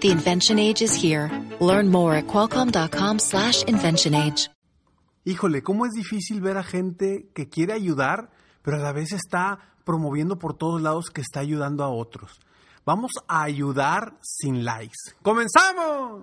The invention age is here. Learn more at qualcomm.com slash invention age. Híjole, ¿cómo es difícil ver a gente que quiere ayudar, pero a la vez está promoviendo por todos lados que está ayudando a otros? Vamos a ayudar sin likes. ¡Comenzamos!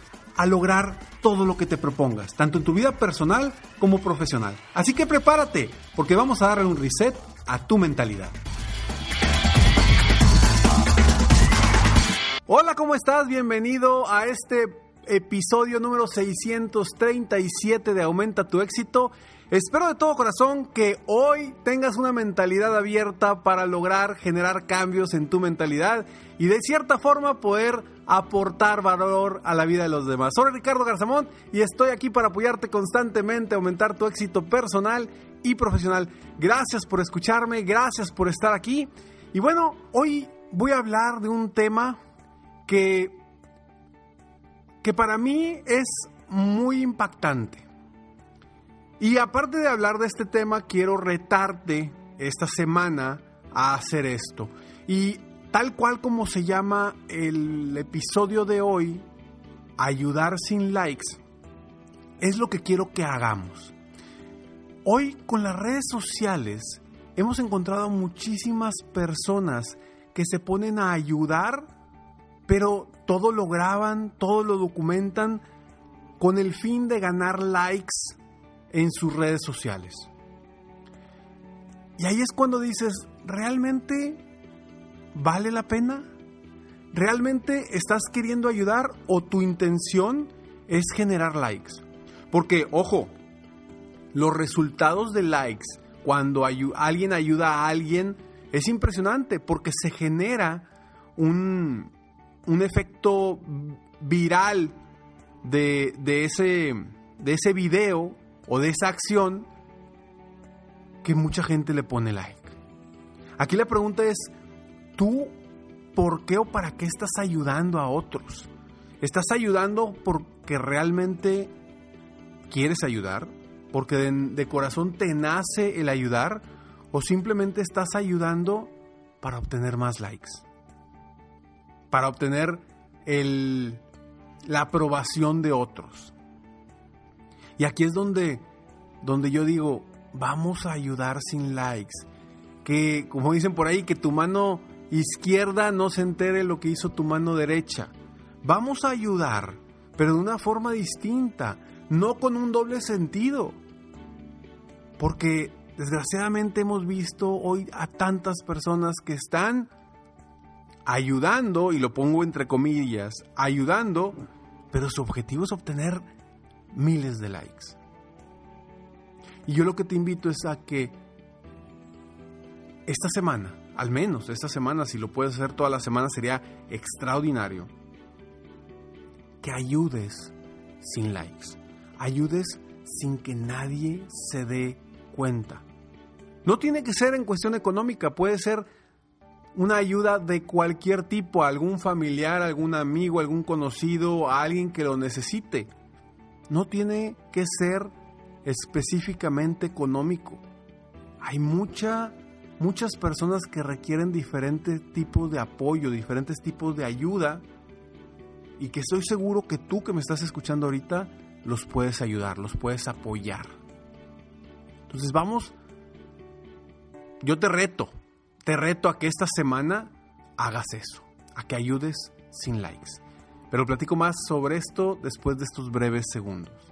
a lograr todo lo que te propongas, tanto en tu vida personal como profesional. Así que prepárate, porque vamos a darle un reset a tu mentalidad. Hola, ¿cómo estás? Bienvenido a este episodio número 637 de Aumenta tu éxito. Espero de todo corazón que hoy tengas una mentalidad abierta para lograr generar cambios en tu mentalidad y de cierta forma poder aportar valor a la vida de los demás. Soy Ricardo Garzamón y estoy aquí para apoyarte constantemente, aumentar tu éxito personal y profesional. Gracias por escucharme, gracias por estar aquí. Y bueno, hoy voy a hablar de un tema que, que para mí es muy impactante. Y aparte de hablar de este tema, quiero retarte esta semana a hacer esto. Y tal cual como se llama el episodio de hoy, ayudar sin likes, es lo que quiero que hagamos. Hoy con las redes sociales hemos encontrado muchísimas personas que se ponen a ayudar, pero todo lo graban, todo lo documentan con el fin de ganar likes en sus redes sociales. Y ahí es cuando dices, ¿realmente vale la pena? ¿Realmente estás queriendo ayudar o tu intención es generar likes? Porque, ojo, los resultados de likes cuando alguien ayuda a alguien es impresionante porque se genera un, un efecto viral de, de, ese, de ese video o de esa acción que mucha gente le pone like. Aquí la pregunta es, ¿tú por qué o para qué estás ayudando a otros? ¿Estás ayudando porque realmente quieres ayudar? ¿Porque de, corazón te nace el ayudar? ¿O simplemente estás ayudando para obtener más likes? Para obtener el, la aprobación de otros. Y aquí es donde, donde yo digo, vamos a ayudar sin likes. Que, como dicen por ahí, que tu mano izquierda no se entere lo que hizo tu mano derecha. Vamos a ayudar, pero de una forma distinta, no con un doble sentido. Porque desgraciadamente hemos visto hoy a tantas personas que están ayudando, y lo pongo entre comillas, ayudando, pero su objetivo es obtener miles de likes. Y yo lo que te invito es a que esta semana, al menos esta semana, si lo puedes hacer toda la semana, sería extraordinario. Que ayudes sin likes. Ayudes sin que nadie se dé cuenta. No tiene que ser en cuestión económica, puede ser una ayuda de cualquier tipo, algún familiar, algún amigo, algún conocido, a alguien que lo necesite no tiene que ser específicamente económico. Hay mucha, muchas personas que requieren diferentes tipos de apoyo, diferentes tipos de ayuda y que estoy seguro que tú que me estás escuchando ahorita los puedes ayudar, los puedes apoyar. Entonces vamos, yo te reto, te reto a que esta semana hagas eso, a que ayudes sin likes. Pero platico más sobre esto después de estos breves segundos.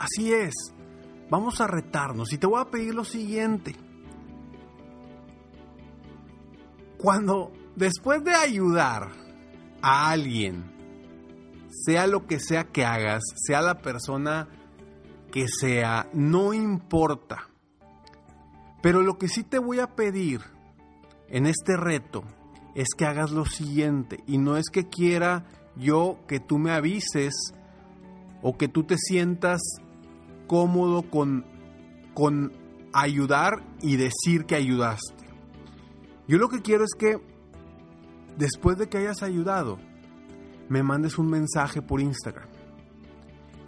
Así es. Vamos a retarnos y te voy a pedir lo siguiente. Cuando después de ayudar a alguien, sea lo que sea que hagas, sea la persona que sea, no importa. Pero lo que sí te voy a pedir en este reto es que hagas lo siguiente. Y no es que quiera yo que tú me avises o que tú te sientas cómodo con, con ayudar y decir que ayudaste. Yo lo que quiero es que después de que hayas ayudado, me mandes un mensaje por Instagram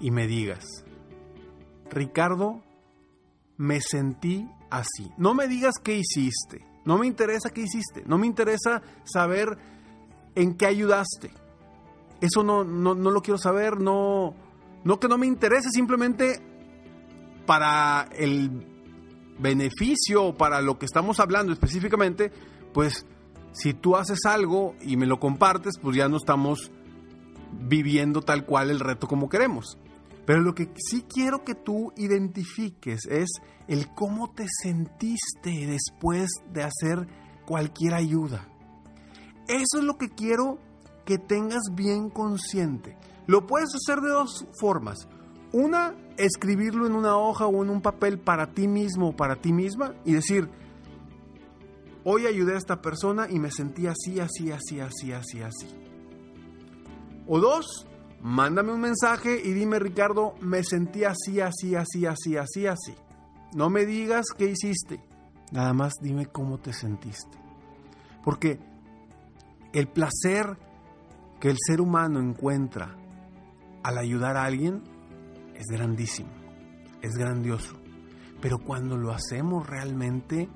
y me digas, Ricardo, me sentí así. No me digas qué hiciste. No me interesa qué hiciste. No me interesa saber en qué ayudaste. Eso no, no, no lo quiero saber. No, no que no me interese, simplemente para el beneficio o para lo que estamos hablando específicamente, pues si tú haces algo y me lo compartes, pues ya no estamos viviendo tal cual el reto como queremos. Pero lo que sí quiero que tú identifiques es el cómo te sentiste después de hacer cualquier ayuda. Eso es lo que quiero que tengas bien consciente. Lo puedes hacer de dos formas. Una, escribirlo en una hoja o en un papel para ti mismo o para ti misma y decir, hoy ayudé a esta persona y me sentí así, así, así, así, así, así. O dos, mándame un mensaje y dime, Ricardo, me sentí así, así, así, así, así, así. No me digas qué hiciste, nada más dime cómo te sentiste. Porque el placer que el ser humano encuentra al ayudar a alguien es grandísimo, es grandioso. Pero cuando lo hacemos realmente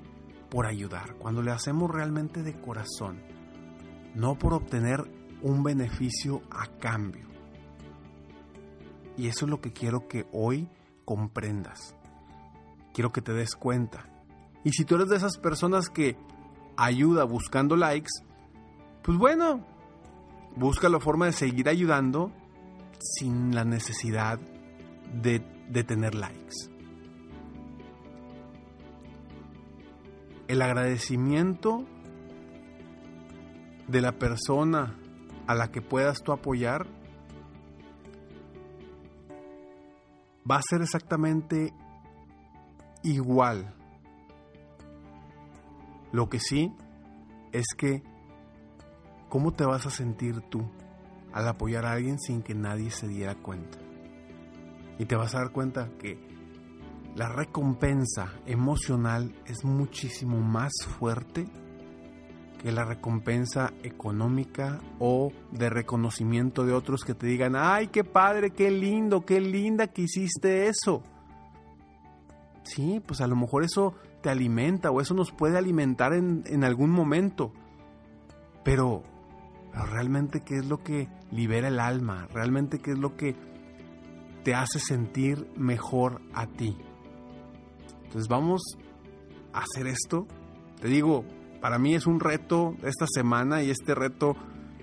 por ayudar, cuando le hacemos realmente de corazón, no por obtener un beneficio a cambio. Y eso es lo que quiero que hoy comprendas. Quiero que te des cuenta. Y si tú eres de esas personas que ayuda buscando likes, pues bueno, busca la forma de seguir ayudando sin la necesidad de, tener likes. El agradecimiento de la persona a la que puedas tú apoyar va a ser exactamente igual. Lo que sí es que ¿cómo te vas a sentir tú al apoyar a alguien sin que nadie se diera cuenta? Y te vas a dar cuenta que la recompensa emocional es muchísimo más fuerte que la recompensa económica o de reconocimiento de otros que te digan, ay, qué padre, qué lindo, qué linda que hiciste eso. Sí, pues a lo mejor eso te alimenta o eso nos puede alimentar en, en algún momento. Pero, pero realmente qué es lo que libera el alma, realmente qué es lo que te hace sentir mejor a ti. Entonces vamos a hacer esto. Te digo, para mí es un reto esta semana y este reto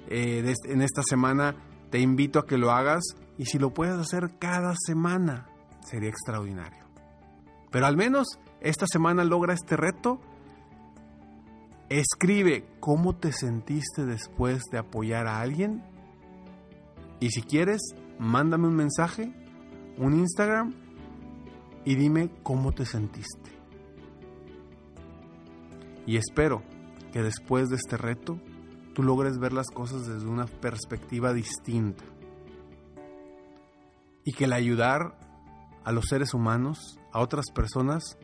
eh, en esta semana te invito a que lo hagas y si lo puedes hacer cada semana sería extraordinario. Pero al menos esta semana logra este reto Escribe cómo te sentiste después de apoyar a alguien. Y si quieres, mándame un mensaje, un Instagram y dime cómo te sentiste. Y espero que después de este reto tú logres ver las cosas desde una perspectiva distinta. Y que el ayudar a los seres humanos, a otras personas,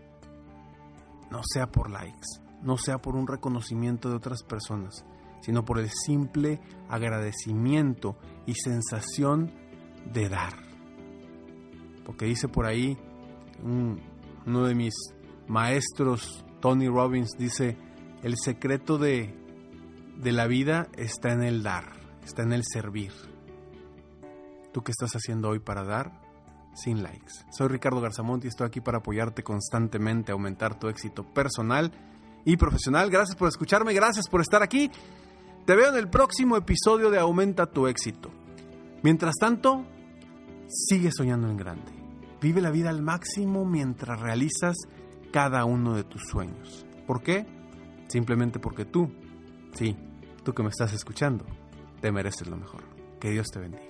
no sea por likes, no sea por un reconocimiento de otras personas, sino por el simple agradecimiento y sensación de dar. Porque dice por ahí uno de mis maestros, Tony Robbins, dice, el secreto de, de la vida está en el dar, está en el servir. ¿Tú qué estás haciendo hoy para dar? Sin likes. Soy Ricardo Garzamont y estoy aquí para apoyarte constantemente aumentar tu éxito personal y profesional. Gracias por escucharme, gracias por estar aquí. Te veo en el próximo episodio de Aumenta tu éxito. Mientras tanto, sigue soñando en grande. Vive la vida al máximo mientras realizas cada uno de tus sueños. ¿Por qué? Simplemente porque tú, sí, tú que me estás escuchando, te mereces lo mejor. Que Dios te bendiga.